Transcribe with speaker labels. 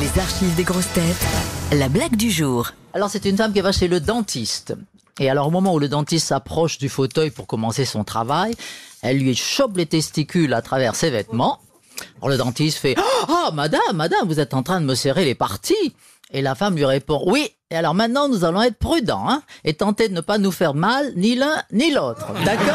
Speaker 1: Les archives des grosses têtes. La blague du jour.
Speaker 2: Alors c'est une femme qui va chez le dentiste. Et alors au moment où le dentiste s'approche du fauteuil pour commencer son travail, elle lui chope les testicules à travers ses vêtements. Alors le dentiste fait « Ah, madame, madame, vous êtes en train de me serrer les parties !» Et la femme lui répond « Oui, et alors maintenant nous allons être prudents hein, et tenter de ne pas nous faire mal ni l'un ni l'autre. D'accord ?»